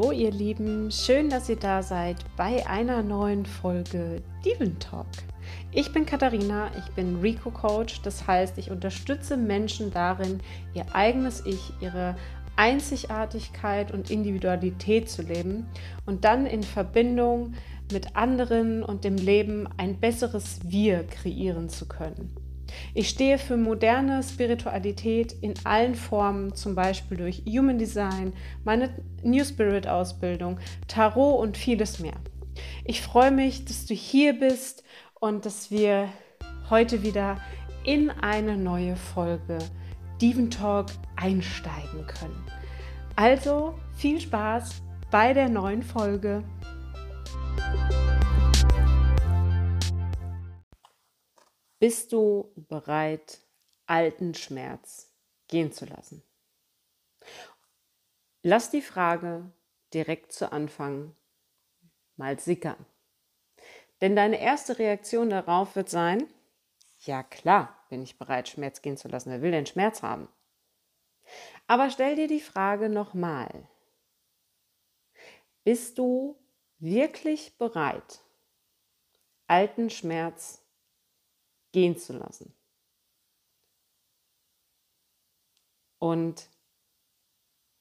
Hallo ihr Lieben, schön, dass ihr da seid bei einer neuen Folge Diven Talk. Ich bin Katharina, ich bin Rico Coach, das heißt, ich unterstütze Menschen darin, ihr eigenes Ich, ihre Einzigartigkeit und Individualität zu leben und dann in Verbindung mit anderen und dem Leben ein besseres Wir kreieren zu können. Ich stehe für moderne Spiritualität in allen Formen, zum Beispiel durch Human Design, meine New Spirit Ausbildung, Tarot und vieles mehr. Ich freue mich, dass du hier bist und dass wir heute wieder in eine neue Folge Diven Talk einsteigen können. Also viel Spaß bei der neuen Folge. Bist du bereit, alten Schmerz gehen zu lassen? Lass die Frage direkt zu Anfang mal sickern. Denn deine erste Reaktion darauf wird sein, ja klar bin ich bereit, Schmerz gehen zu lassen. Wer will denn Schmerz haben? Aber stell dir die Frage nochmal. Bist du wirklich bereit, alten Schmerz gehen zu lassen. Und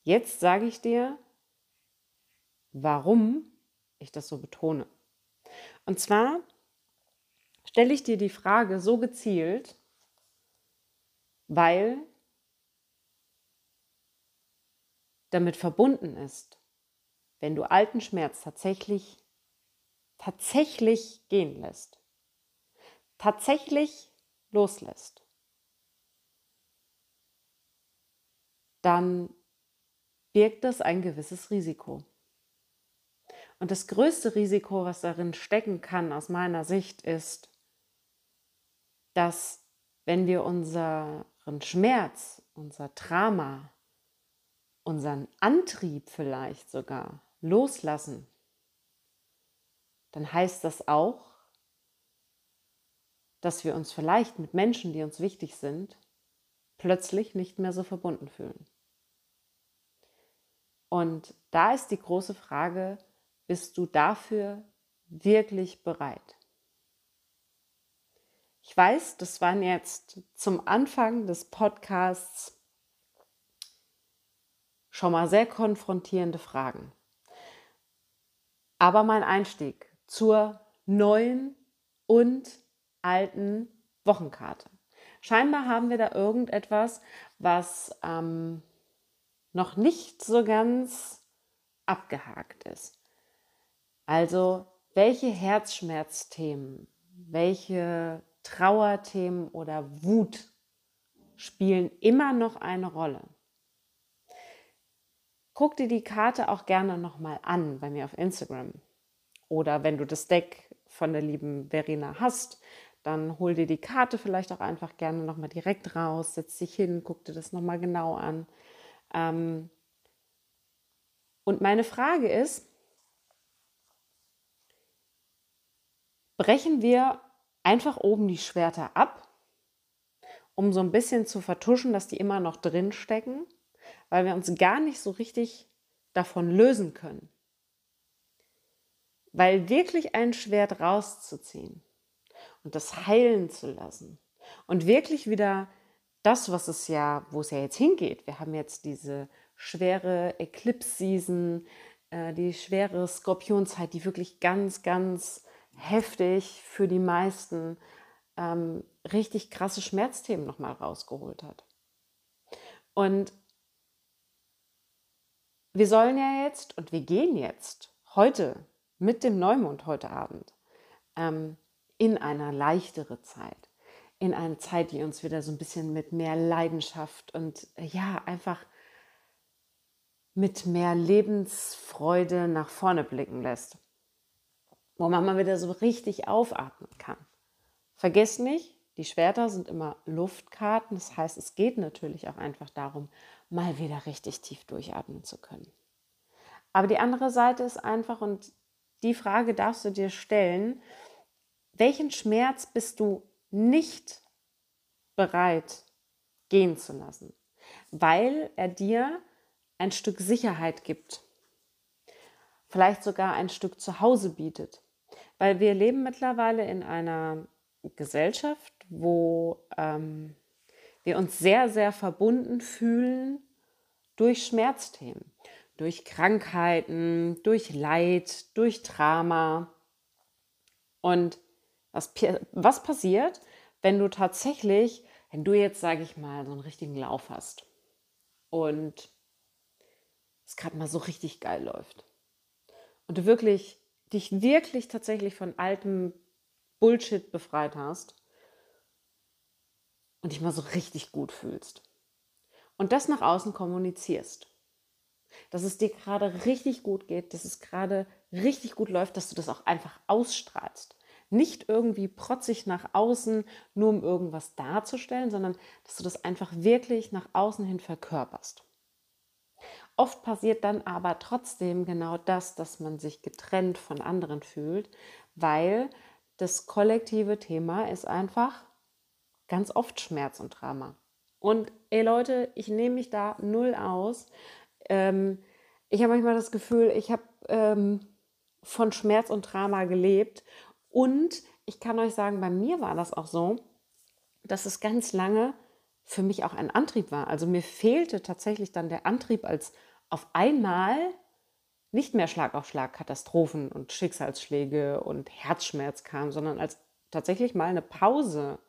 jetzt sage ich dir, warum ich das so betone. Und zwar stelle ich dir die Frage so gezielt, weil damit verbunden ist, wenn du alten Schmerz tatsächlich, tatsächlich gehen lässt, tatsächlich loslässt, dann birgt das ein gewisses Risiko. Und das größte Risiko, was darin stecken kann, aus meiner Sicht, ist, dass wenn wir unseren Schmerz, unser Drama, unseren Antrieb vielleicht sogar loslassen, dann heißt das auch, dass wir uns vielleicht mit Menschen, die uns wichtig sind, plötzlich nicht mehr so verbunden fühlen. Und da ist die große Frage, bist du dafür wirklich bereit? Ich weiß, das waren jetzt zum Anfang des Podcasts schon mal sehr konfrontierende Fragen. Aber mein Einstieg zur neuen und alten Wochenkarte. Scheinbar haben wir da irgendetwas, was ähm, noch nicht so ganz abgehakt ist. Also welche Herzschmerzthemen, welche Trauerthemen oder Wut spielen immer noch eine Rolle. Guck dir die Karte auch gerne nochmal an bei mir auf Instagram. Oder wenn du das Deck von der lieben Verena hast, dann hol dir die Karte vielleicht auch einfach gerne nochmal direkt raus, setz dich hin, guck dir das nochmal genau an. Ähm und meine Frage ist, brechen wir einfach oben die Schwerter ab, um so ein bisschen zu vertuschen, dass die immer noch drin stecken, weil wir uns gar nicht so richtig davon lösen können. Weil wirklich ein Schwert rauszuziehen, und das heilen zu lassen. Und wirklich wieder das, was es ja, wo es ja jetzt hingeht. Wir haben jetzt diese schwere Eclipse-Season, äh, die schwere Skorpionzeit, die wirklich ganz, ganz heftig für die meisten ähm, richtig krasse Schmerzthemen nochmal rausgeholt hat. Und wir sollen ja jetzt und wir gehen jetzt heute mit dem Neumond heute Abend ähm, in eine leichtere Zeit, in eine Zeit, die uns wieder so ein bisschen mit mehr Leidenschaft und äh, ja, einfach mit mehr Lebensfreude nach vorne blicken lässt, wo man mal wieder so richtig aufatmen kann. Vergesst nicht, die Schwerter sind immer Luftkarten, das heißt, es geht natürlich auch einfach darum, mal wieder richtig tief durchatmen zu können. Aber die andere Seite ist einfach, und die Frage darfst du dir stellen, welchen Schmerz bist du nicht bereit gehen zu lassen? Weil er dir ein Stück Sicherheit gibt. vielleicht sogar ein Stück zu Hause bietet. Weil wir leben mittlerweile in einer Gesellschaft, wo ähm, wir uns sehr, sehr verbunden fühlen durch Schmerzthemen, durch Krankheiten, durch Leid, durch Drama. Und was, was passiert, wenn du tatsächlich, wenn du jetzt, sage ich mal, so einen richtigen Lauf hast und es gerade mal so richtig geil läuft und du wirklich dich wirklich tatsächlich von altem Bullshit befreit hast und dich mal so richtig gut fühlst und das nach außen kommunizierst, dass es dir gerade richtig gut geht, dass es gerade richtig gut läuft, dass du das auch einfach ausstrahlst. Nicht irgendwie protzig nach außen, nur um irgendwas darzustellen, sondern dass du das einfach wirklich nach außen hin verkörperst. Oft passiert dann aber trotzdem genau das, dass man sich getrennt von anderen fühlt, weil das kollektive Thema ist einfach ganz oft Schmerz und Drama. Und ey Leute, ich nehme mich da null aus. Ähm, ich habe manchmal das Gefühl, ich habe ähm, von Schmerz und Drama gelebt. Und ich kann euch sagen, bei mir war das auch so, dass es ganz lange für mich auch ein Antrieb war. Also mir fehlte tatsächlich dann der Antrieb, als auf einmal nicht mehr Schlag auf Schlag Katastrophen und Schicksalsschläge und Herzschmerz kam, sondern als tatsächlich mal eine Pause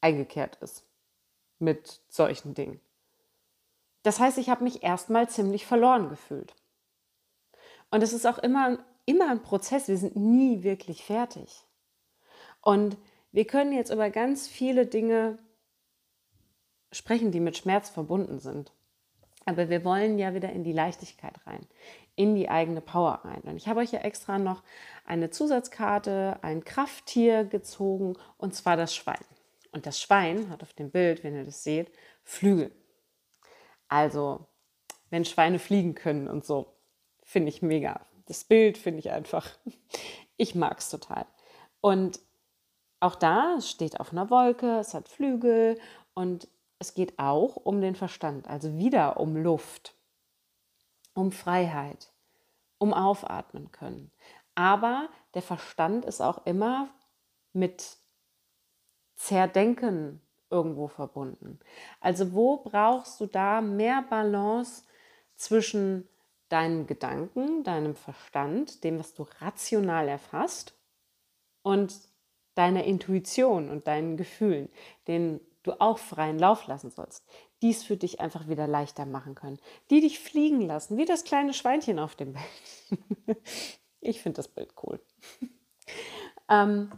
eingekehrt ist mit solchen Dingen. Das heißt, ich habe mich erstmal ziemlich verloren gefühlt. Und es ist auch immer, immer ein Prozess. Wir sind nie wirklich fertig. Und wir können jetzt über ganz viele Dinge sprechen, die mit Schmerz verbunden sind. Aber wir wollen ja wieder in die Leichtigkeit rein, in die eigene Power rein. Und ich habe euch ja extra noch eine Zusatzkarte, ein Krafttier gezogen, und zwar das Schwein. Und das Schwein hat auf dem Bild, wenn ihr das seht, Flügel. Also, wenn Schweine fliegen können und so, finde ich mega. Das Bild finde ich einfach, ich mag es total. Und auch da, steht auf einer Wolke, es hat Flügel und es geht auch um den Verstand, also wieder um Luft, um Freiheit, um aufatmen können. Aber der Verstand ist auch immer mit Zerdenken irgendwo verbunden. Also wo brauchst du da mehr Balance zwischen deinen Gedanken, deinem Verstand, dem, was du rational erfasst und deiner Intuition und deinen Gefühlen, denen du auch freien Lauf lassen sollst, dies für dich einfach wieder leichter machen können, die dich fliegen lassen, wie das kleine Schweinchen auf dem Bild. ich finde das Bild cool. ähm,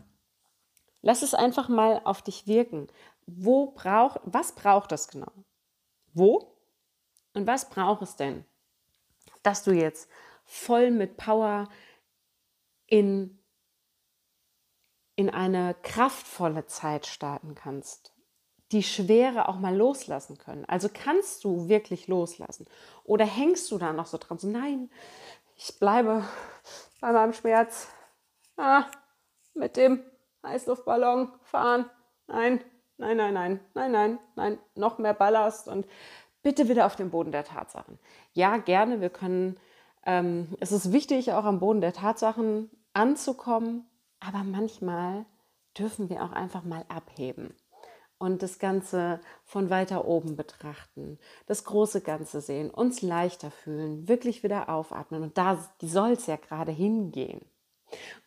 Lass es einfach mal auf dich wirken. Wo braucht, was braucht das genau? Wo? Und was braucht es denn, dass du jetzt voll mit Power in, in eine kraftvolle Zeit starten kannst? Die Schwere auch mal loslassen können. Also kannst du wirklich loslassen? Oder hängst du da noch so dran? So, nein, ich bleibe bei meinem Schmerz. Ah, mit dem Heißluftballon fahren. Nein, nein, nein, nein, nein, nein, nein, noch mehr Ballast und bitte wieder auf den Boden der Tatsachen. Ja, gerne, wir können, ähm, es ist wichtig, auch am Boden der Tatsachen anzukommen, aber manchmal dürfen wir auch einfach mal abheben und das Ganze von weiter oben betrachten, das große Ganze sehen, uns leichter fühlen, wirklich wieder aufatmen. Und da soll es ja gerade hingehen.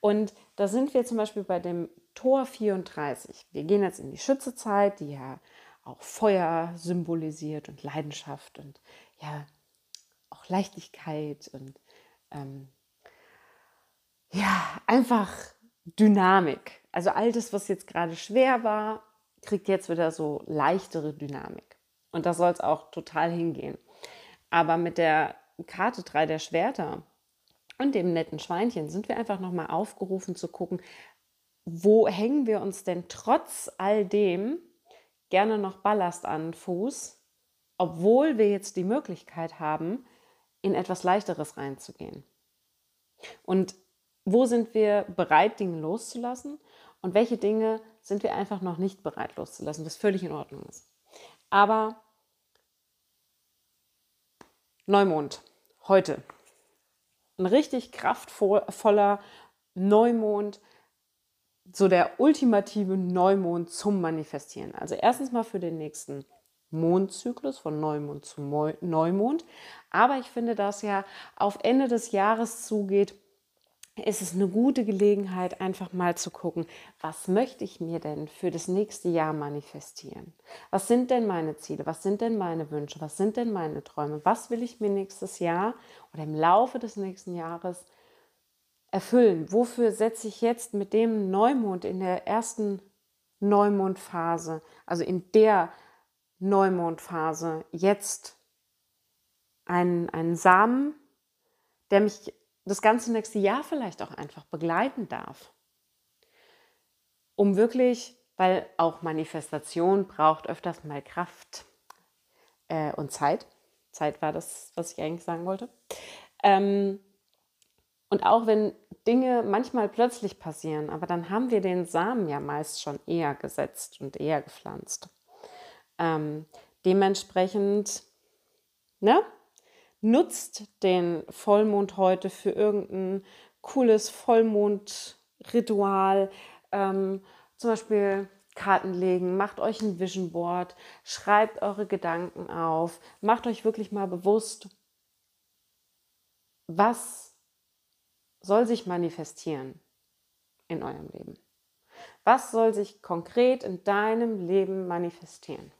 Und da sind wir zum Beispiel bei dem Tor 34. Wir gehen jetzt in die Schützezeit, die ja auch Feuer symbolisiert und Leidenschaft und ja auch Leichtigkeit und ähm, ja einfach Dynamik. Also all das, was jetzt gerade schwer war, kriegt jetzt wieder so leichtere Dynamik. Und da soll es auch total hingehen. Aber mit der Karte 3 der Schwerter und dem netten Schweinchen sind wir einfach nochmal aufgerufen zu gucken, wo hängen wir uns denn trotz all dem gerne noch Ballast an den Fuß, obwohl wir jetzt die Möglichkeit haben, in etwas leichteres reinzugehen. Und wo sind wir bereit, Dinge loszulassen und welche Dinge sind wir einfach noch nicht bereit loszulassen, was völlig in Ordnung ist. Aber Neumond, heute, ein richtig kraftvoller Neumond, so der ultimative Neumond zum Manifestieren. Also erstens mal für den nächsten Mondzyklus von Neumond zu Neumond. Aber ich finde, dass ja auf Ende des Jahres zugeht, ist es eine gute Gelegenheit, einfach mal zu gucken, was möchte ich mir denn für das nächste Jahr manifestieren? Was sind denn meine Ziele? Was sind denn meine Wünsche? Was sind denn meine Träume? Was will ich mir nächstes Jahr oder im Laufe des nächsten Jahres erfüllen? Wofür setze ich jetzt mit dem Neumond in der ersten Neumondphase, also in der Neumondphase, jetzt einen, einen Samen, der mich das ganze nächste Jahr vielleicht auch einfach begleiten darf. Um wirklich, weil auch Manifestation braucht öfters mal Kraft äh, und Zeit. Zeit war das, was ich eigentlich sagen wollte. Ähm, und auch wenn Dinge manchmal plötzlich passieren, aber dann haben wir den Samen ja meist schon eher gesetzt und eher gepflanzt. Ähm, dementsprechend, ne? nutzt den Vollmond heute für irgendein cooles Vollmondritual. Ähm, zum Beispiel Karten legen, macht euch ein Vision Board, schreibt eure Gedanken auf, macht euch wirklich mal bewusst, was soll sich manifestieren in eurem Leben? Was soll sich konkret in deinem Leben manifestieren?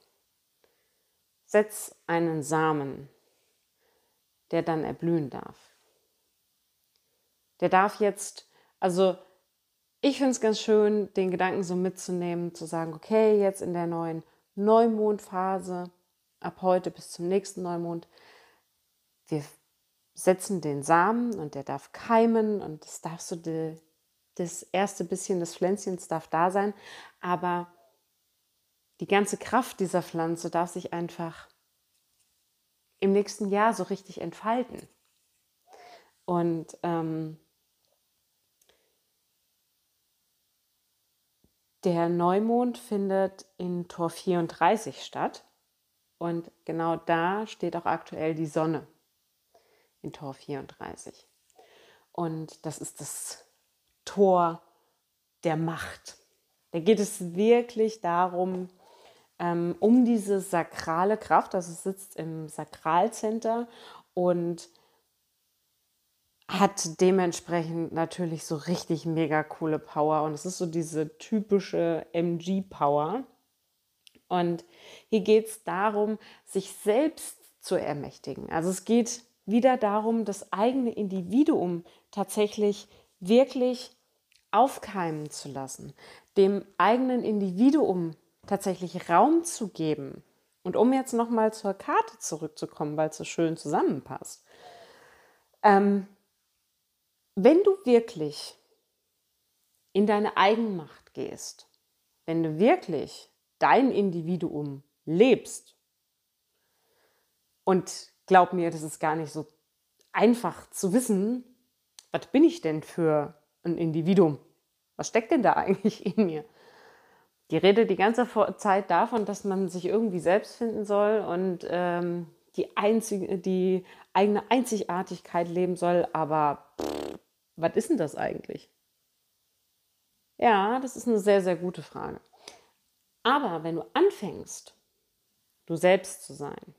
Setz einen Samen der dann erblühen darf. Der darf jetzt, also ich finde es ganz schön, den Gedanken so mitzunehmen, zu sagen, okay, jetzt in der neuen Neumondphase, ab heute bis zum nächsten Neumond, wir setzen den Samen und der darf keimen und das darf so die, das erste bisschen des Pflänzchens darf da sein, aber die ganze Kraft dieser Pflanze darf sich einfach im nächsten Jahr so richtig entfalten. Und ähm, der Neumond findet in Tor 34 statt. Und genau da steht auch aktuell die Sonne in Tor 34. Und das ist das Tor der Macht. Da geht es wirklich darum, ähm, um diese sakrale Kraft. Also sitzt im Sakralcenter und hat dementsprechend natürlich so richtig mega coole Power. Und es ist so diese typische MG-Power. Und hier geht es darum, sich selbst zu ermächtigen. Also es geht wieder darum, das eigene Individuum tatsächlich wirklich aufkeimen zu lassen, dem eigenen Individuum tatsächlich Raum zu geben. Und um jetzt nochmal zur Karte zurückzukommen, weil es so schön zusammenpasst. Ähm, wenn du wirklich in deine Eigenmacht gehst, wenn du wirklich dein Individuum lebst, und glaub mir, das ist gar nicht so einfach zu wissen, was bin ich denn für ein Individuum? Was steckt denn da eigentlich in mir? Die Rede die ganze Zeit davon, dass man sich irgendwie selbst finden soll und ähm, die, einzige, die eigene Einzigartigkeit leben soll. Aber pff, was ist denn das eigentlich? Ja, das ist eine sehr, sehr gute Frage. Aber wenn du anfängst, du selbst zu sein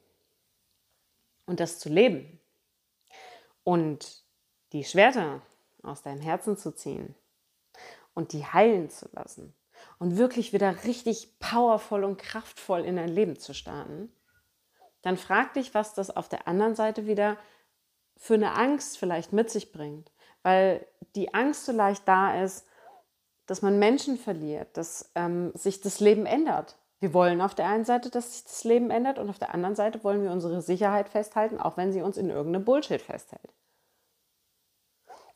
und das zu leben und die Schwerter aus deinem Herzen zu ziehen und die heilen zu lassen und wirklich wieder richtig powervoll und kraftvoll in dein Leben zu starten, dann frag dich, was das auf der anderen Seite wieder für eine Angst vielleicht mit sich bringt. Weil die Angst so leicht da ist, dass man Menschen verliert, dass ähm, sich das Leben ändert. Wir wollen auf der einen Seite, dass sich das Leben ändert und auf der anderen Seite wollen wir unsere Sicherheit festhalten, auch wenn sie uns in irgendeinem Bullshit festhält.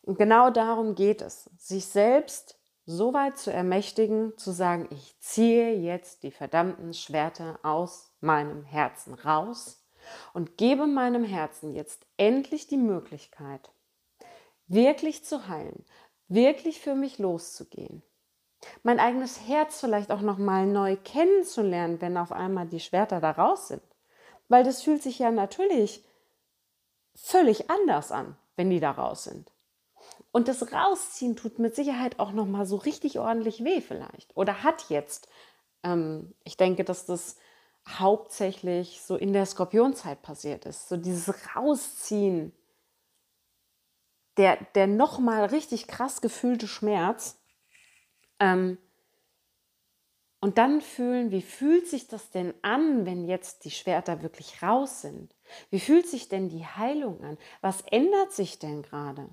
Und genau darum geht es, sich selbst so weit zu ermächtigen, zu sagen, ich ziehe jetzt die verdammten Schwerter aus meinem Herzen raus und gebe meinem Herzen jetzt endlich die Möglichkeit, wirklich zu heilen, wirklich für mich loszugehen. Mein eigenes Herz vielleicht auch noch mal neu kennenzulernen, wenn auf einmal die Schwerter da raus sind, weil das fühlt sich ja natürlich völlig anders an wenn die da raus sind. Und das Rausziehen tut mit Sicherheit auch noch mal so richtig ordentlich weh vielleicht. Oder hat jetzt. Ähm, ich denke, dass das hauptsächlich so in der Skorpionzeit passiert ist. So dieses Rausziehen, der, der noch mal richtig krass gefühlte Schmerz. Ähm, und dann fühlen, wie fühlt sich das denn an, wenn jetzt die Schwerter wirklich raus sind? Wie fühlt sich denn die Heilung an? Was ändert sich denn gerade?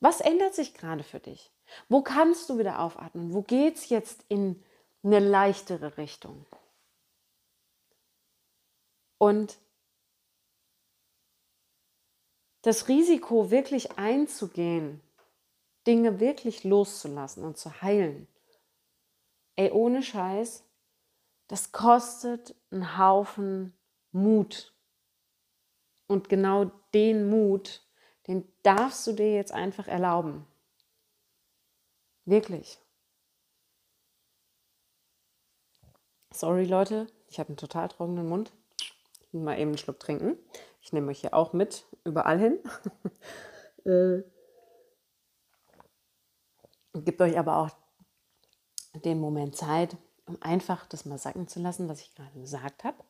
Was ändert sich gerade für dich? Wo kannst du wieder aufatmen? Wo geht es jetzt in eine leichtere Richtung? Und das Risiko wirklich einzugehen, Dinge wirklich loszulassen und zu heilen, ey, ohne Scheiß, das kostet einen Haufen Mut. Und genau den Mut, den darfst du dir jetzt einfach erlauben. Wirklich. Sorry Leute, ich habe einen total trockenen Mund. Mal eben einen Schluck trinken. Ich nehme euch hier auch mit, überall hin. äh, gibt euch aber auch den Moment Zeit, um einfach das mal sacken zu lassen, was ich gerade gesagt habe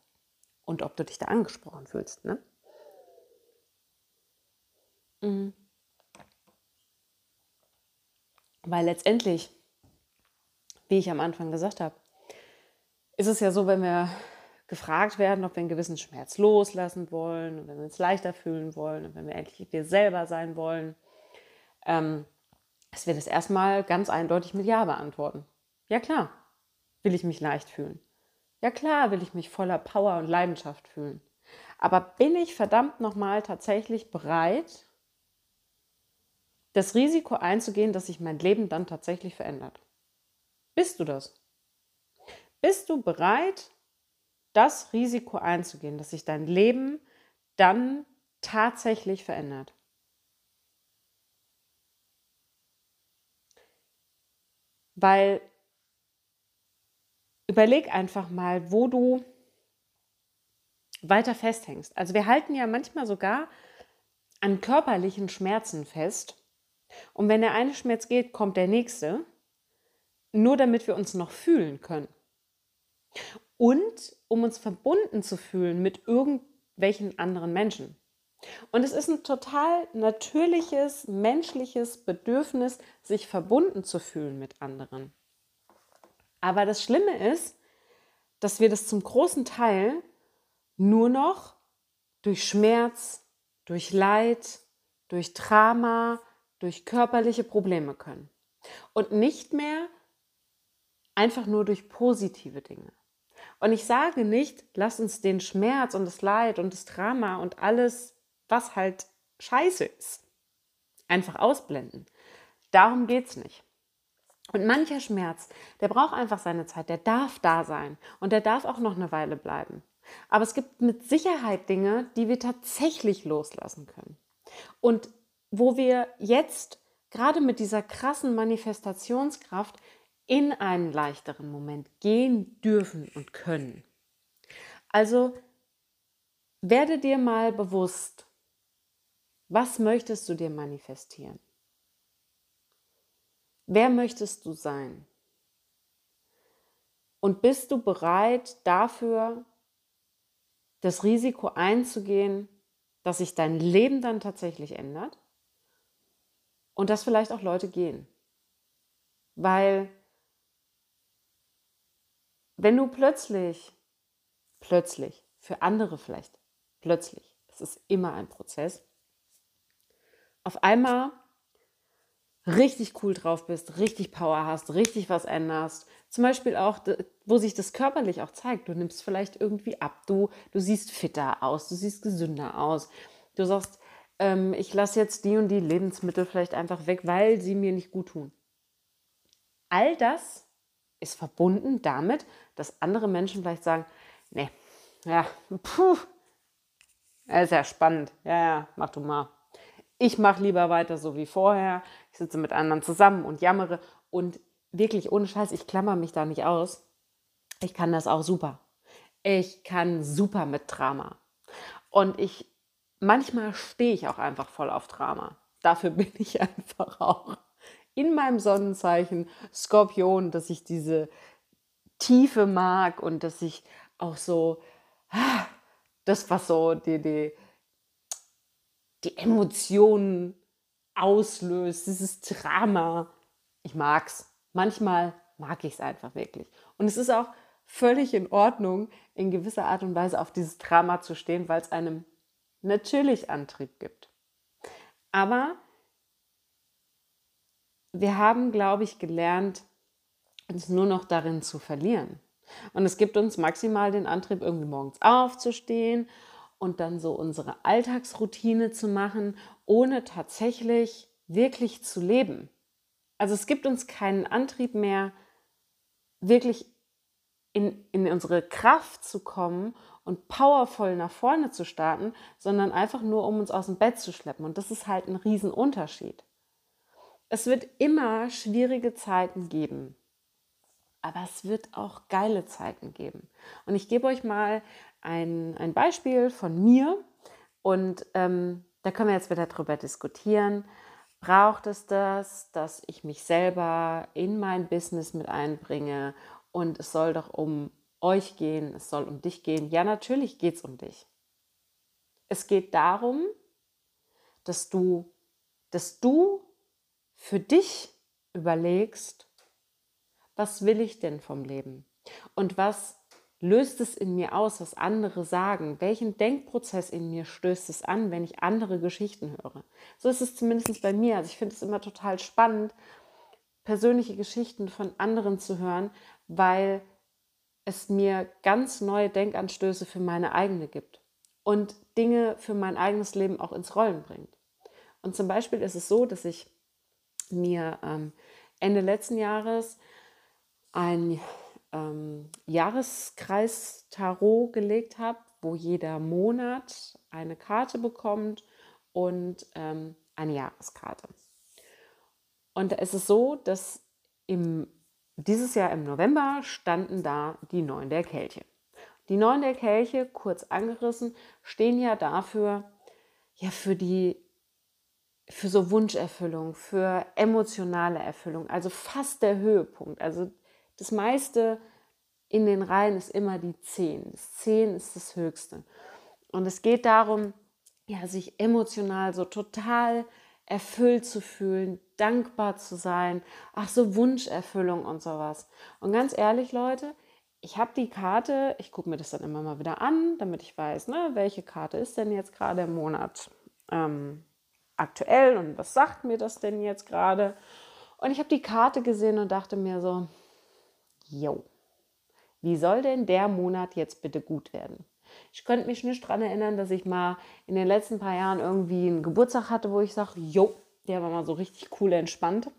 und ob du dich da angesprochen fühlst. Ne? Mhm. Weil letztendlich, wie ich am Anfang gesagt habe, ist es ja so, wenn wir gefragt werden, ob wir einen gewissen Schmerz loslassen wollen und wenn wir uns leichter fühlen wollen und wenn wir endlich wir selber sein wollen, ähm, dass wir das erstmal ganz eindeutig mit Ja beantworten. Ja klar, will ich mich leicht fühlen. Ja klar, will ich mich voller Power und Leidenschaft fühlen. Aber bin ich verdammt nochmal tatsächlich bereit, das Risiko einzugehen, dass sich mein Leben dann tatsächlich verändert? Bist du das? Bist du bereit, das Risiko einzugehen, dass sich dein Leben dann tatsächlich verändert? Weil überleg einfach mal, wo du weiter festhängst. Also wir halten ja manchmal sogar an körperlichen Schmerzen fest. Und wenn der eine Schmerz geht, kommt der nächste, nur damit wir uns noch fühlen können. Und um uns verbunden zu fühlen mit irgendwelchen anderen Menschen. Und es ist ein total natürliches, menschliches Bedürfnis, sich verbunden zu fühlen mit anderen. Aber das Schlimme ist, dass wir das zum großen Teil nur noch durch Schmerz, durch Leid, durch Drama, durch körperliche Probleme können. Und nicht mehr einfach nur durch positive Dinge. Und ich sage nicht, lass uns den Schmerz und das Leid und das Drama und alles was halt scheiße ist. Einfach ausblenden. Darum geht es nicht. Und mancher Schmerz, der braucht einfach seine Zeit, der darf da sein und der darf auch noch eine Weile bleiben. Aber es gibt mit Sicherheit Dinge, die wir tatsächlich loslassen können. Und wo wir jetzt gerade mit dieser krassen Manifestationskraft in einen leichteren Moment gehen dürfen und können. Also werde dir mal bewusst, was möchtest du dir manifestieren? Wer möchtest du sein? Und bist du bereit dafür, das Risiko einzugehen, dass sich dein Leben dann tatsächlich ändert? Und dass vielleicht auch Leute gehen. Weil wenn du plötzlich, plötzlich, für andere vielleicht, plötzlich, es ist immer ein Prozess, auf einmal richtig cool drauf bist, richtig Power hast, richtig was änderst. Zum Beispiel auch, wo sich das körperlich auch zeigt. Du nimmst vielleicht irgendwie ab, du, du siehst fitter aus, du siehst gesünder aus. Du sagst, ähm, ich lasse jetzt die und die Lebensmittel vielleicht einfach weg, weil sie mir nicht gut tun. All das ist verbunden damit, dass andere Menschen vielleicht sagen, nee, ja, puh, das ist ja spannend. Ja, ja, mach du mal. Ich mache lieber weiter so wie vorher. Ich sitze mit anderen zusammen und jammere. Und wirklich ohne Scheiß, ich klammer mich da nicht aus. Ich kann das auch super. Ich kann super mit Drama. Und ich manchmal stehe ich auch einfach voll auf Drama. Dafür bin ich einfach auch in meinem Sonnenzeichen Skorpion, dass ich diese Tiefe mag und dass ich auch so ah, das, was so die, die, die Emotionen auslöst, dieses Drama. Ich mag's. Manchmal mag ich es einfach wirklich. Und es ist auch völlig in Ordnung, in gewisser Art und Weise auf dieses Drama zu stehen, weil es einem natürlich Antrieb gibt. Aber wir haben, glaube ich, gelernt, uns nur noch darin zu verlieren. Und es gibt uns maximal den Antrieb, irgendwie morgens aufzustehen und dann so unsere Alltagsroutine zu machen, ohne tatsächlich wirklich zu leben. Also es gibt uns keinen Antrieb mehr, wirklich in, in unsere Kraft zu kommen und powervoll nach vorne zu starten, sondern einfach nur, um uns aus dem Bett zu schleppen. Und das ist halt ein Riesenunterschied. Es wird immer schwierige Zeiten geben, aber es wird auch geile Zeiten geben. Und ich gebe euch mal ein, ein Beispiel von mir und ähm, da können wir jetzt wieder drüber diskutieren. Braucht es das, dass ich mich selber in mein Business mit einbringe und es soll doch um euch gehen, es soll um dich gehen. Ja, natürlich geht es um dich. Es geht darum, dass du, dass du für dich überlegst, was will ich denn vom Leben? Und was löst es in mir aus, was andere sagen? Welchen Denkprozess in mir stößt es an, wenn ich andere Geschichten höre? So ist es zumindest bei mir. Also ich finde es immer total spannend, persönliche Geschichten von anderen zu hören, weil es mir ganz neue Denkanstöße für meine eigene gibt und Dinge für mein eigenes Leben auch ins Rollen bringt. Und zum Beispiel ist es so, dass ich mir ähm, Ende letzten Jahres ein ähm, Jahreskreis-Tarot gelegt habe, wo jeder Monat eine Karte bekommt und ähm, eine Jahreskarte. Und da ist es so, dass im, dieses Jahr im November standen da die Neun der Kelche. Die Neun der Kelche, kurz angerissen, stehen ja dafür, ja, für die, für so Wunscherfüllung, für emotionale Erfüllung, also fast der Höhepunkt. Also das meiste in den Reihen ist immer die 10. Das 10 ist das Höchste. Und es geht darum, ja, sich emotional so total erfüllt zu fühlen, dankbar zu sein, ach so Wunscherfüllung und sowas. Und ganz ehrlich, Leute, ich habe die Karte, ich gucke mir das dann immer mal wieder an, damit ich weiß, ne, welche Karte ist denn jetzt gerade im Monat ähm, aktuell und was sagt mir das denn jetzt gerade. Und ich habe die Karte gesehen und dachte mir so, Jo, wie soll denn der Monat jetzt bitte gut werden? Ich könnte mich nicht daran erinnern, dass ich mal in den letzten paar Jahren irgendwie einen Geburtstag hatte, wo ich sage, jo, der war mal so richtig cool entspannt.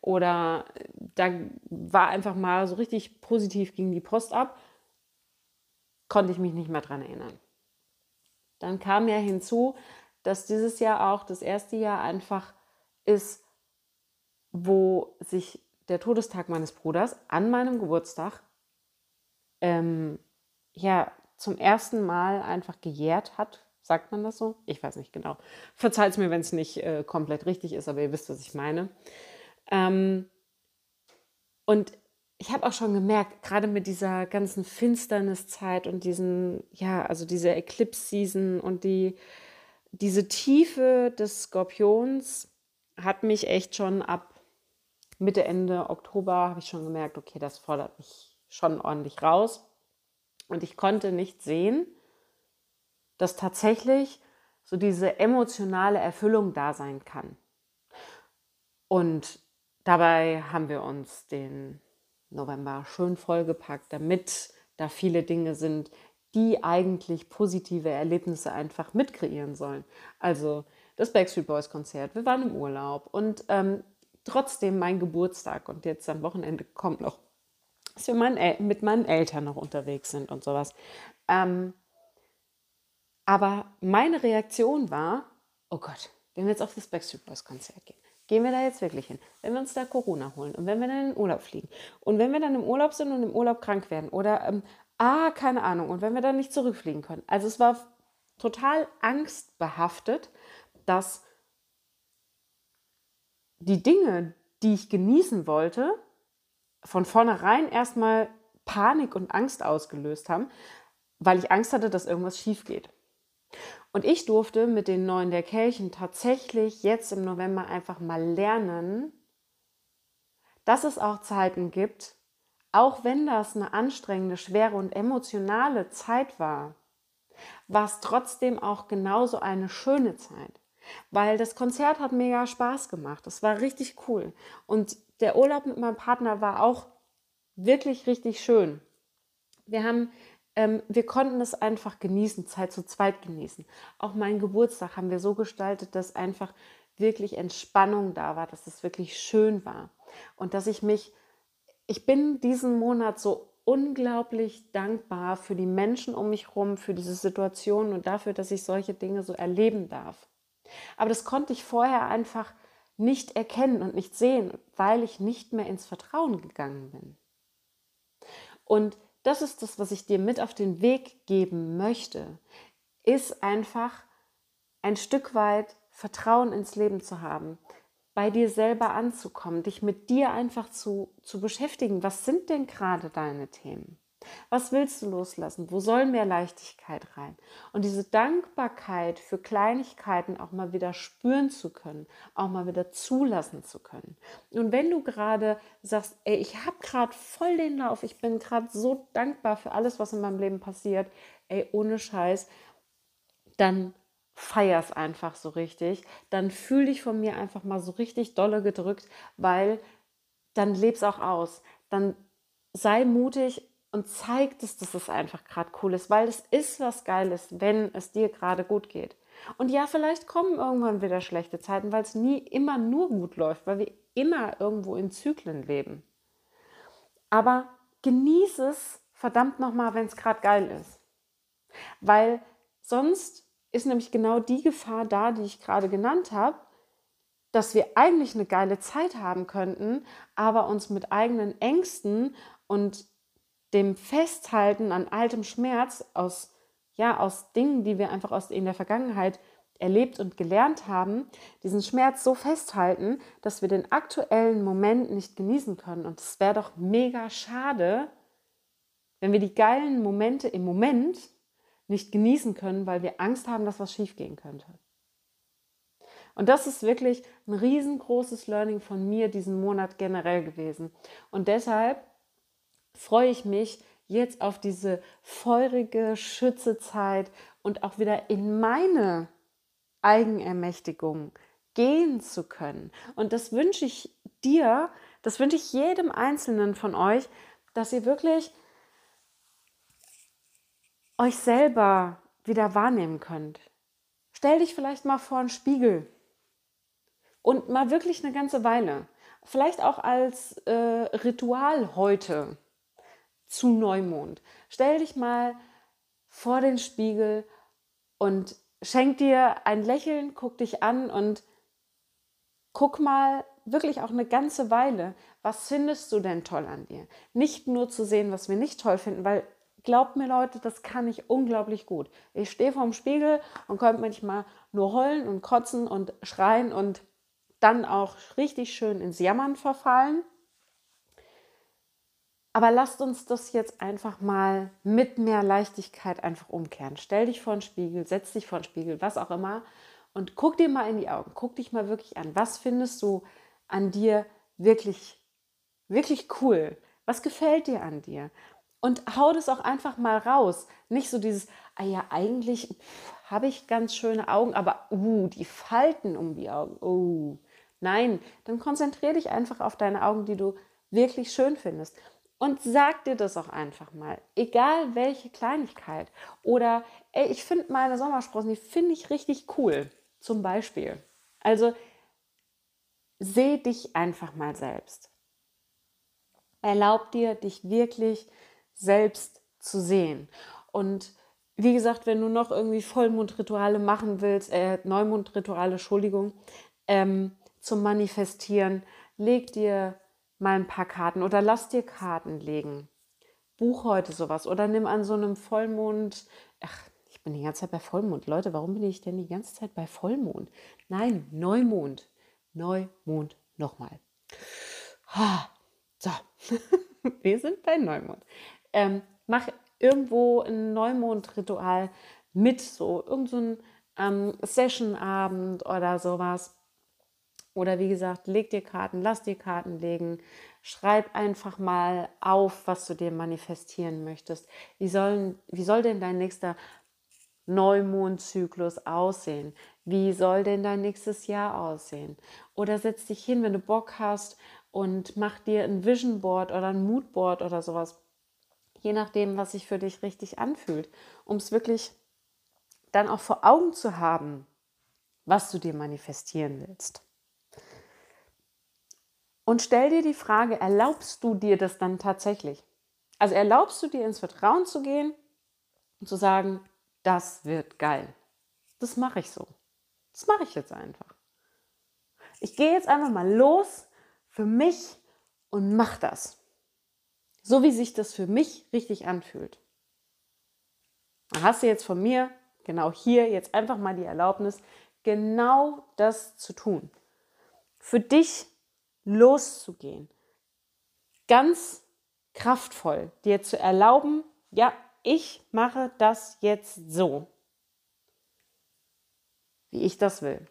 Oder da war einfach mal so richtig positiv gegen die Post ab. Konnte ich mich nicht mehr daran erinnern. Dann kam ja hinzu, dass dieses Jahr auch das erste Jahr einfach ist, wo sich der Todestag meines Bruders an meinem Geburtstag ähm, ja zum ersten Mal einfach gejährt hat. Sagt man das so? Ich weiß nicht genau. Verzeiht es mir, wenn es nicht äh, komplett richtig ist, aber ihr wisst, was ich meine. Ähm, und ich habe auch schon gemerkt, gerade mit dieser ganzen Finsterniszeit und diesen, ja, also diese Eclipse-Season und die, diese Tiefe des Skorpions hat mich echt schon ab Mitte, Ende Oktober habe ich schon gemerkt, okay, das fordert mich schon ordentlich raus. Und ich konnte nicht sehen, dass tatsächlich so diese emotionale Erfüllung da sein kann. Und dabei haben wir uns den November schön vollgepackt, damit da viele Dinge sind, die eigentlich positive Erlebnisse einfach mitkreieren sollen. Also das Backstreet Boys Konzert, wir waren im Urlaub und ähm, trotzdem mein Geburtstag und jetzt am Wochenende kommt noch, dass wir mein, mit meinen Eltern noch unterwegs sind und sowas. Ähm, aber meine Reaktion war, oh Gott, wenn wir jetzt auf das Backstreet Boys Konzert gehen, gehen wir da jetzt wirklich hin? Wenn wir uns da Corona holen und wenn wir dann in den Urlaub fliegen und wenn wir dann im Urlaub sind und im Urlaub krank werden oder, ähm, ah, keine Ahnung, und wenn wir dann nicht zurückfliegen können. Also es war total angstbehaftet, dass die Dinge, die ich genießen wollte, von vornherein erstmal Panik und Angst ausgelöst haben, weil ich Angst hatte, dass irgendwas schief geht. Und ich durfte mit den neuen der Kelchen tatsächlich jetzt im November einfach mal lernen, dass es auch Zeiten gibt, auch wenn das eine anstrengende, schwere und emotionale Zeit war, war es trotzdem auch genauso eine schöne Zeit. Weil das Konzert hat mega Spaß gemacht. Es war richtig cool. Und der Urlaub mit meinem Partner war auch wirklich richtig schön. Wir haben ähm, wir konnten es einfach genießen, Zeit zu zweit genießen. Auch meinen Geburtstag haben wir so gestaltet, dass einfach wirklich Entspannung da war, dass es wirklich schön war und dass ich mich, ich bin diesen Monat so unglaublich dankbar für die Menschen um mich herum, für diese Situation und dafür, dass ich solche Dinge so erleben darf. Aber das konnte ich vorher einfach nicht erkennen und nicht sehen, weil ich nicht mehr ins Vertrauen gegangen bin. Und das ist das, was ich dir mit auf den Weg geben möchte, ist einfach ein Stück weit Vertrauen ins Leben zu haben, bei dir selber anzukommen, dich mit dir einfach zu, zu beschäftigen. Was sind denn gerade deine Themen? Was willst du loslassen? Wo soll mehr Leichtigkeit rein? Und diese Dankbarkeit für Kleinigkeiten auch mal wieder spüren zu können, auch mal wieder zulassen zu können. Und wenn du gerade sagst, ey, ich habe gerade voll den Lauf, ich bin gerade so dankbar für alles, was in meinem Leben passiert, ey, ohne Scheiß, dann feier es einfach so richtig. Dann fühl dich von mir einfach mal so richtig dolle gedrückt, weil dann leb's auch aus. Dann sei mutig und zeigt es, dass es einfach gerade cool ist, weil es ist was Geiles, wenn es dir gerade gut geht. Und ja, vielleicht kommen irgendwann wieder schlechte Zeiten, weil es nie immer nur gut läuft, weil wir immer irgendwo in Zyklen leben. Aber genieße es verdammt nochmal, wenn es gerade geil ist. Weil sonst ist nämlich genau die Gefahr da, die ich gerade genannt habe, dass wir eigentlich eine geile Zeit haben könnten, aber uns mit eigenen Ängsten und dem Festhalten an altem Schmerz aus, ja, aus Dingen, die wir einfach aus, in der Vergangenheit erlebt und gelernt haben, diesen Schmerz so festhalten, dass wir den aktuellen Moment nicht genießen können. Und es wäre doch mega schade, wenn wir die geilen Momente im Moment nicht genießen können, weil wir Angst haben, dass was schiefgehen könnte. Und das ist wirklich ein riesengroßes Learning von mir diesen Monat generell gewesen. Und deshalb freue ich mich jetzt auf diese feurige Schützezeit und auch wieder in meine Eigenermächtigung gehen zu können. Und das wünsche ich dir, das wünsche ich jedem Einzelnen von euch, dass ihr wirklich euch selber wieder wahrnehmen könnt. Stell dich vielleicht mal vor einen Spiegel und mal wirklich eine ganze Weile. Vielleicht auch als äh, Ritual heute zu Neumond. Stell dich mal vor den Spiegel und schenk dir ein Lächeln, guck dich an und guck mal wirklich auch eine ganze Weile, was findest du denn toll an dir? Nicht nur zu sehen, was wir nicht toll finden, weil glaubt mir Leute, das kann ich unglaublich gut. Ich stehe vorm Spiegel und könnte manchmal nur heulen und kotzen und schreien und dann auch richtig schön ins Jammern verfallen. Aber lasst uns das jetzt einfach mal mit mehr Leichtigkeit einfach umkehren. Stell dich vor den Spiegel, setz dich vor den Spiegel, was auch immer und guck dir mal in die Augen. Guck dich mal wirklich an. Was findest du an dir wirklich, wirklich cool? Was gefällt dir an dir? Und hau das auch einfach mal raus. Nicht so dieses, ah ja, eigentlich habe ich ganz schöne Augen, aber uh, die Falten um die Augen. Uh. Nein, dann konzentriere dich einfach auf deine Augen, die du wirklich schön findest. Und sag dir das auch einfach mal, egal welche Kleinigkeit. Oder, ey, ich finde meine Sommersprossen, die finde ich richtig cool, zum Beispiel. Also, seh dich einfach mal selbst. Erlaub dir, dich wirklich selbst zu sehen. Und wie gesagt, wenn du noch irgendwie Vollmondrituale machen willst, äh, Neumondrituale, Entschuldigung, ähm, zum Manifestieren, leg dir mal ein paar Karten oder lass dir Karten legen. Buch heute sowas oder nimm an so einem Vollmond, ach, ich bin die ganze Zeit bei Vollmond. Leute, warum bin ich denn die ganze Zeit bei Vollmond? Nein, Neumond. Neumond nochmal. So, wir sind bei Neumond. Ähm, mach irgendwo ein Neumondritual mit, so irgendein so ähm, Sessionabend oder sowas. Oder wie gesagt, leg dir Karten, lass dir Karten legen. Schreib einfach mal auf, was du dir manifestieren möchtest. Wie, sollen, wie soll denn dein nächster Neumondzyklus aussehen? Wie soll denn dein nächstes Jahr aussehen? Oder setz dich hin, wenn du Bock hast und mach dir ein Vision Board oder ein Mood Board oder sowas. Je nachdem, was sich für dich richtig anfühlt, um es wirklich dann auch vor Augen zu haben, was du dir manifestieren willst. Und stell dir die Frage, erlaubst du dir das dann tatsächlich? Also erlaubst du dir ins Vertrauen zu gehen und zu sagen, das wird geil. Das mache ich so. Das mache ich jetzt einfach. Ich gehe jetzt einfach mal los für mich und mach das. So wie sich das für mich richtig anfühlt. Dann hast du jetzt von mir genau hier jetzt einfach mal die Erlaubnis, genau das zu tun. Für dich loszugehen. Ganz kraftvoll dir zu erlauben, ja, ich mache das jetzt so, wie ich das will,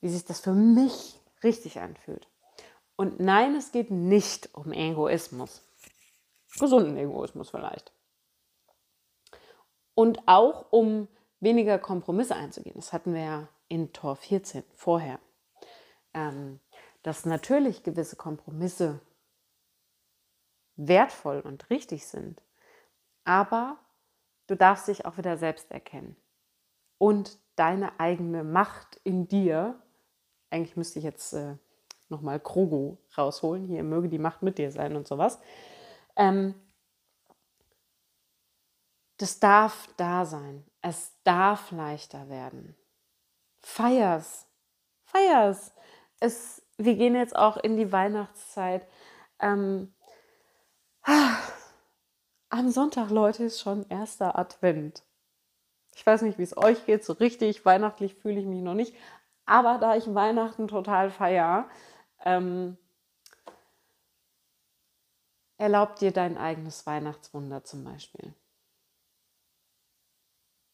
wie sich das für mich richtig anfühlt. Und nein, es geht nicht um Egoismus. Gesunden Egoismus vielleicht. Und auch um weniger Kompromisse einzugehen. Das hatten wir ja in Tor 14 vorher. Ähm, dass natürlich gewisse Kompromisse wertvoll und richtig sind, aber du darfst dich auch wieder selbst erkennen und deine eigene Macht in dir. Eigentlich müsste ich jetzt äh, nochmal Krogo rausholen. Hier möge die Macht mit dir sein und sowas. Ähm, das darf da sein. Es darf leichter werden. Feier's. Feier's. Es, wir gehen jetzt auch in die Weihnachtszeit. Ähm, am Sonntag, Leute, ist schon erster Advent. Ich weiß nicht, wie es euch geht. So richtig weihnachtlich fühle ich mich noch nicht. Aber da ich Weihnachten total feiere, ähm, erlaubt dir dein eigenes Weihnachtswunder zum Beispiel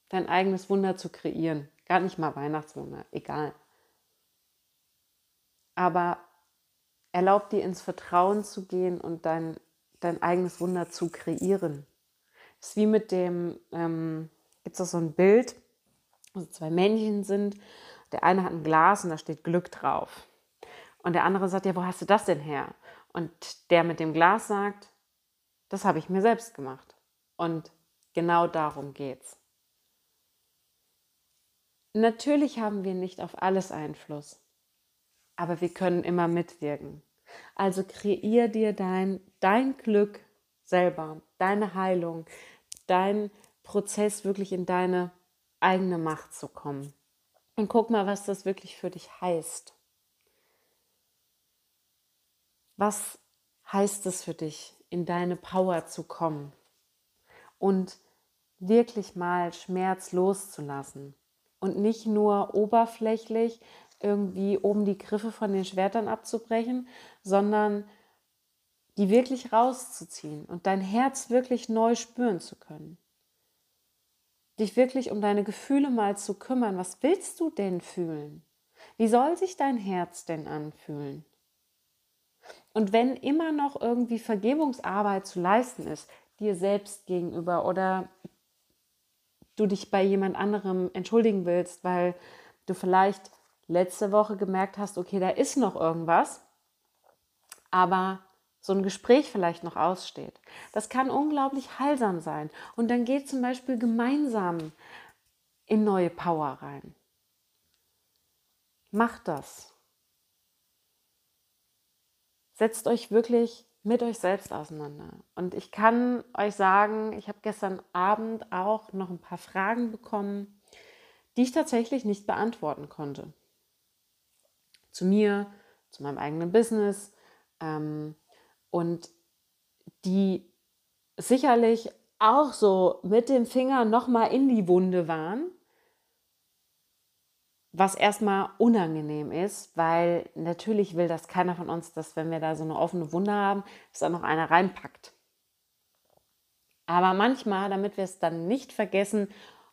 dein eigenes Wunder zu kreieren. Gar nicht mal Weihnachtswunder, egal. Aber erlaub dir ins Vertrauen zu gehen und dein, dein eigenes Wunder zu kreieren. Das ist wie mit dem, ähm, gibt es so ein Bild, wo zwei Männchen sind. Der eine hat ein Glas und da steht Glück drauf. Und der andere sagt, ja, wo hast du das denn her? Und der mit dem Glas sagt, das habe ich mir selbst gemacht. Und genau darum geht's. Natürlich haben wir nicht auf alles Einfluss, aber wir können immer mitwirken. Also kreier dir dein, dein Glück selber, deine Heilung, dein Prozess wirklich in deine eigene Macht zu kommen. Und guck mal, was das wirklich für dich heißt. Was heißt es für dich, in deine Power zu kommen und wirklich mal Schmerz loszulassen? und nicht nur oberflächlich irgendwie oben die Griffe von den Schwertern abzubrechen, sondern die wirklich rauszuziehen und dein Herz wirklich neu spüren zu können. Dich wirklich um deine Gefühle mal zu kümmern. Was willst du denn fühlen? Wie soll sich dein Herz denn anfühlen? Und wenn immer noch irgendwie Vergebungsarbeit zu leisten ist, dir selbst gegenüber oder du dich bei jemand anderem entschuldigen willst, weil du vielleicht letzte Woche gemerkt hast, okay, da ist noch irgendwas, aber so ein Gespräch vielleicht noch aussteht. Das kann unglaublich heilsam sein. Und dann geht zum Beispiel gemeinsam in neue Power rein. Macht das. Setzt euch wirklich mit euch selbst auseinander. Und ich kann euch sagen, ich habe gestern Abend auch noch ein paar Fragen bekommen, die ich tatsächlich nicht beantworten konnte. Zu mir, zu meinem eigenen Business ähm, und die sicherlich auch so mit dem Finger nochmal in die Wunde waren, was erstmal unangenehm ist, weil natürlich will das keiner von uns, dass wenn wir da so eine offene Wunde haben, dass da noch einer reinpackt. Aber manchmal, damit wir es dann nicht vergessen,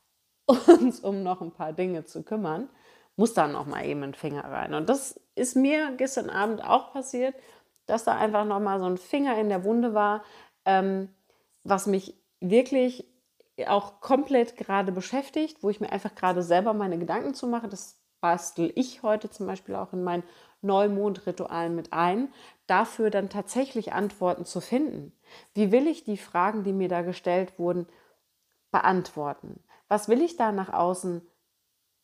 uns um noch ein paar Dinge zu kümmern, muss dann noch mal eben ein Finger rein. Und das ist mir gestern Abend auch passiert, dass da einfach noch mal so ein Finger in der Wunde war, ähm, was mich wirklich auch komplett gerade beschäftigt, wo ich mir einfach gerade selber meine Gedanken zu mache. Das bastel ich heute zum Beispiel auch in meinen Neumondritualen mit ein, dafür dann tatsächlich Antworten zu finden. Wie will ich die Fragen, die mir da gestellt wurden, beantworten? Was will ich da nach außen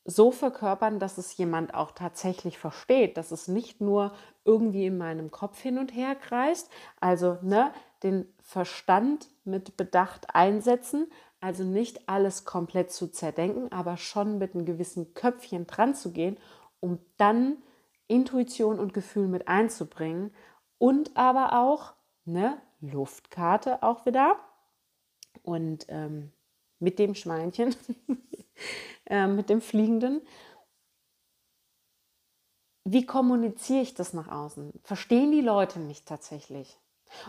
so verkörpern, dass es jemand auch tatsächlich versteht, dass es nicht nur irgendwie in meinem Kopf hin und her kreist, also ne, den Verstand mit Bedacht einsetzen, also nicht alles komplett zu zerdenken, aber schon mit einem gewissen Köpfchen dran zu gehen, um dann Intuition und Gefühl mit einzubringen und aber auch ne, Luftkarte auch wieder. Und ähm, mit dem Schweinchen äh, mit dem Fliegenden. Wie kommuniziere ich das nach außen? Verstehen die Leute mich tatsächlich?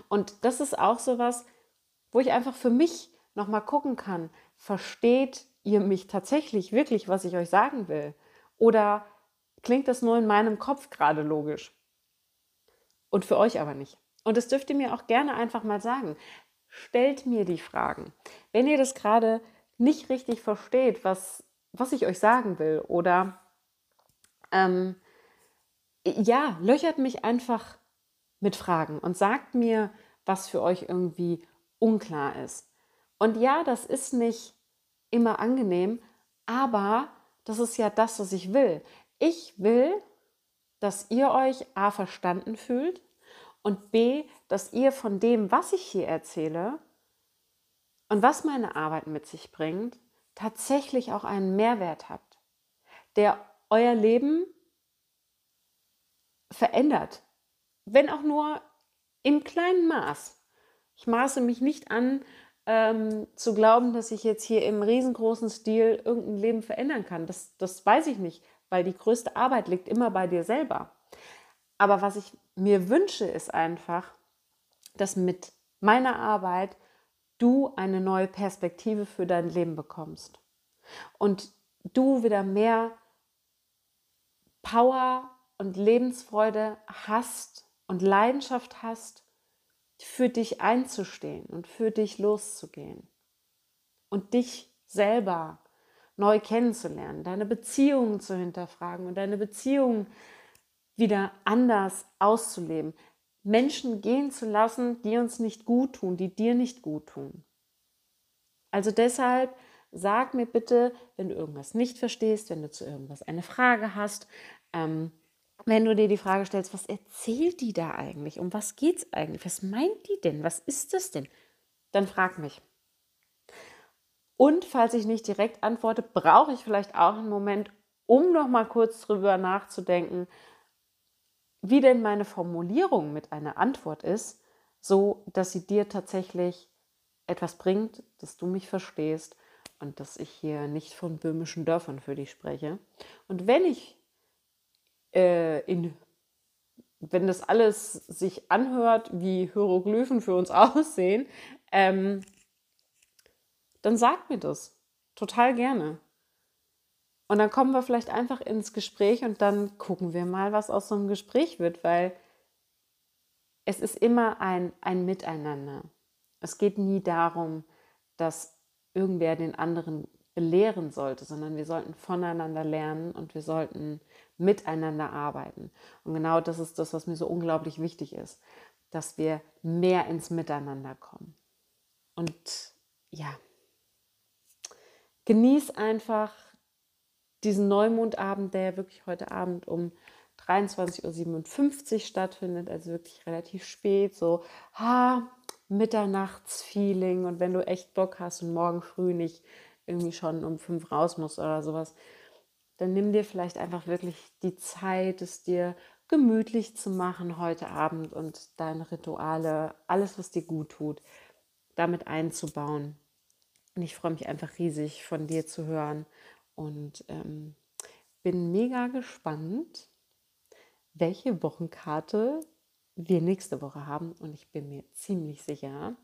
Und das ist auch so was, wo ich einfach für mich nochmal gucken kann, versteht ihr mich tatsächlich wirklich, was ich euch sagen will? Oder klingt das nur in meinem Kopf gerade logisch? Und für euch aber nicht. Und das dürft ihr mir auch gerne einfach mal sagen. Stellt mir die Fragen. Wenn ihr das gerade nicht richtig versteht, was was ich euch sagen will. Oder ähm, ja, löchert mich einfach mit Fragen und sagt mir, was für euch irgendwie unklar ist. Und ja, das ist nicht immer angenehm, aber das ist ja das, was ich will. Ich will, dass ihr euch A verstanden fühlt und B, dass ihr von dem, was ich hier erzähle und was meine Arbeit mit sich bringt, tatsächlich auch einen Mehrwert habt, der euer Leben verändert, wenn auch nur im kleinen Maß. Ich maße mich nicht an, ähm, zu glauben, dass ich jetzt hier im riesengroßen Stil irgendein Leben verändern kann. Das, das weiß ich nicht, weil die größte Arbeit liegt immer bei dir selber. Aber was ich mir wünsche, ist einfach, dass mit meiner Arbeit du eine neue Perspektive für dein Leben bekommst. Und du wieder mehr Power und Lebensfreude hast und Leidenschaft hast, für dich einzustehen und für dich loszugehen und dich selber neu kennenzulernen, deine Beziehungen zu hinterfragen und deine Beziehungen wieder anders auszuleben, Menschen gehen zu lassen, die uns nicht gut tun, die dir nicht gut tun. Also deshalb sag mir bitte, wenn du irgendwas nicht verstehst, wenn du zu irgendwas eine Frage hast, ähm, wenn du dir die Frage stellst, was erzählt die da eigentlich? Um was geht es eigentlich? Was meint die denn? Was ist das denn? Dann frag mich. Und falls ich nicht direkt antworte, brauche ich vielleicht auch einen Moment, um noch mal kurz drüber nachzudenken, wie denn meine Formulierung mit einer Antwort ist, so dass sie dir tatsächlich etwas bringt, dass du mich verstehst und dass ich hier nicht von böhmischen Dörfern für dich spreche. Und wenn ich äh, in wenn das alles sich anhört, wie Hieroglyphen für uns aussehen, ähm, dann sag mir das total gerne. Und dann kommen wir vielleicht einfach ins Gespräch und dann gucken wir mal, was aus so einem Gespräch wird, weil es ist immer ein, ein Miteinander. Es geht nie darum, dass irgendwer den anderen belehren sollte, sondern wir sollten voneinander lernen und wir sollten miteinander arbeiten. Und genau das ist das, was mir so unglaublich wichtig ist, dass wir mehr ins Miteinander kommen. Und ja, genieß einfach diesen Neumondabend, der wirklich heute Abend um 23.57 Uhr stattfindet, also wirklich relativ spät, so ha, Mitternachtsfeeling und wenn du echt Bock hast und morgen früh nicht irgendwie schon um fünf raus musst oder sowas, dann nimm dir vielleicht einfach wirklich die Zeit, es dir gemütlich zu machen heute Abend und deine Rituale, alles, was dir gut tut, damit einzubauen. Und ich freue mich einfach riesig von dir zu hören und ähm, bin mega gespannt, welche Wochenkarte wir nächste Woche haben. Und ich bin mir ziemlich sicher,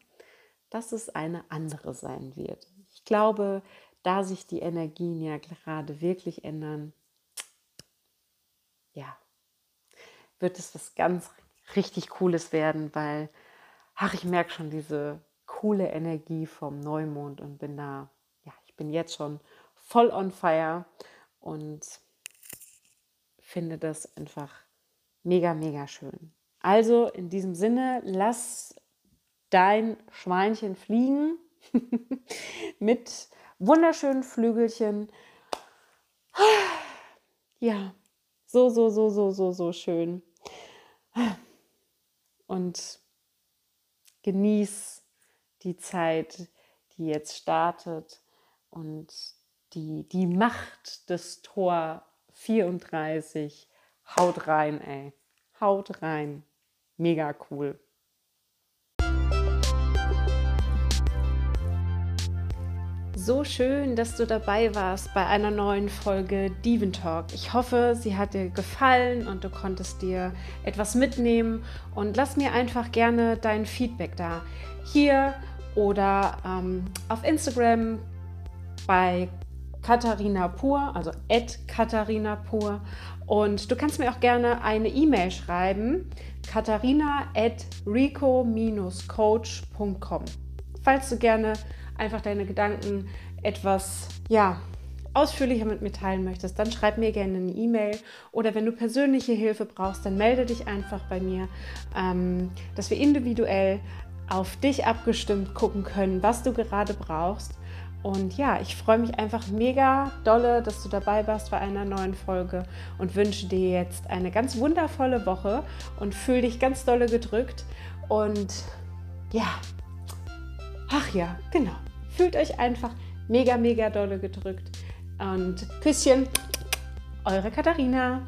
dass es eine andere sein wird. Ich glaube, da sich die Energien ja gerade wirklich ändern, ja, wird es was ganz richtig Cooles werden, weil, ach, ich merke schon diese coole Energie vom Neumond und bin da, ja, ich bin jetzt schon voll on fire und finde das einfach mega, mega schön. Also in diesem Sinne, lass dein Schweinchen fliegen mit wunderschönen Flügelchen. Ja, so, so, so, so, so, so schön. Und genieß die Zeit, die jetzt startet und die, die Macht des Tor 34. Haut rein, ey. Haut rein. Mega cool. So schön, dass du dabei warst bei einer neuen Folge Diven Talk. Ich hoffe, sie hat dir gefallen und du konntest dir etwas mitnehmen. Und lass mir einfach gerne dein Feedback da. Hier oder ähm, auf Instagram bei Katharina Pur, also at Katharina Pur. Und du kannst mir auch gerne eine E-Mail schreiben, katharina at rico-coach.com. Falls du gerne einfach deine Gedanken etwas, ja, ausführlicher mit mir teilen möchtest, dann schreib mir gerne eine E-Mail oder wenn du persönliche Hilfe brauchst, dann melde dich einfach bei mir, ähm, dass wir individuell auf dich abgestimmt gucken können, was du gerade brauchst. Und ja, ich freue mich einfach mega dolle, dass du dabei warst bei einer neuen Folge und wünsche dir jetzt eine ganz wundervolle Woche und fühle dich ganz dolle gedrückt. Und ja, ach ja, genau. Fühlt euch einfach mega, mega dolle gedrückt. Und Küsschen, eure Katharina.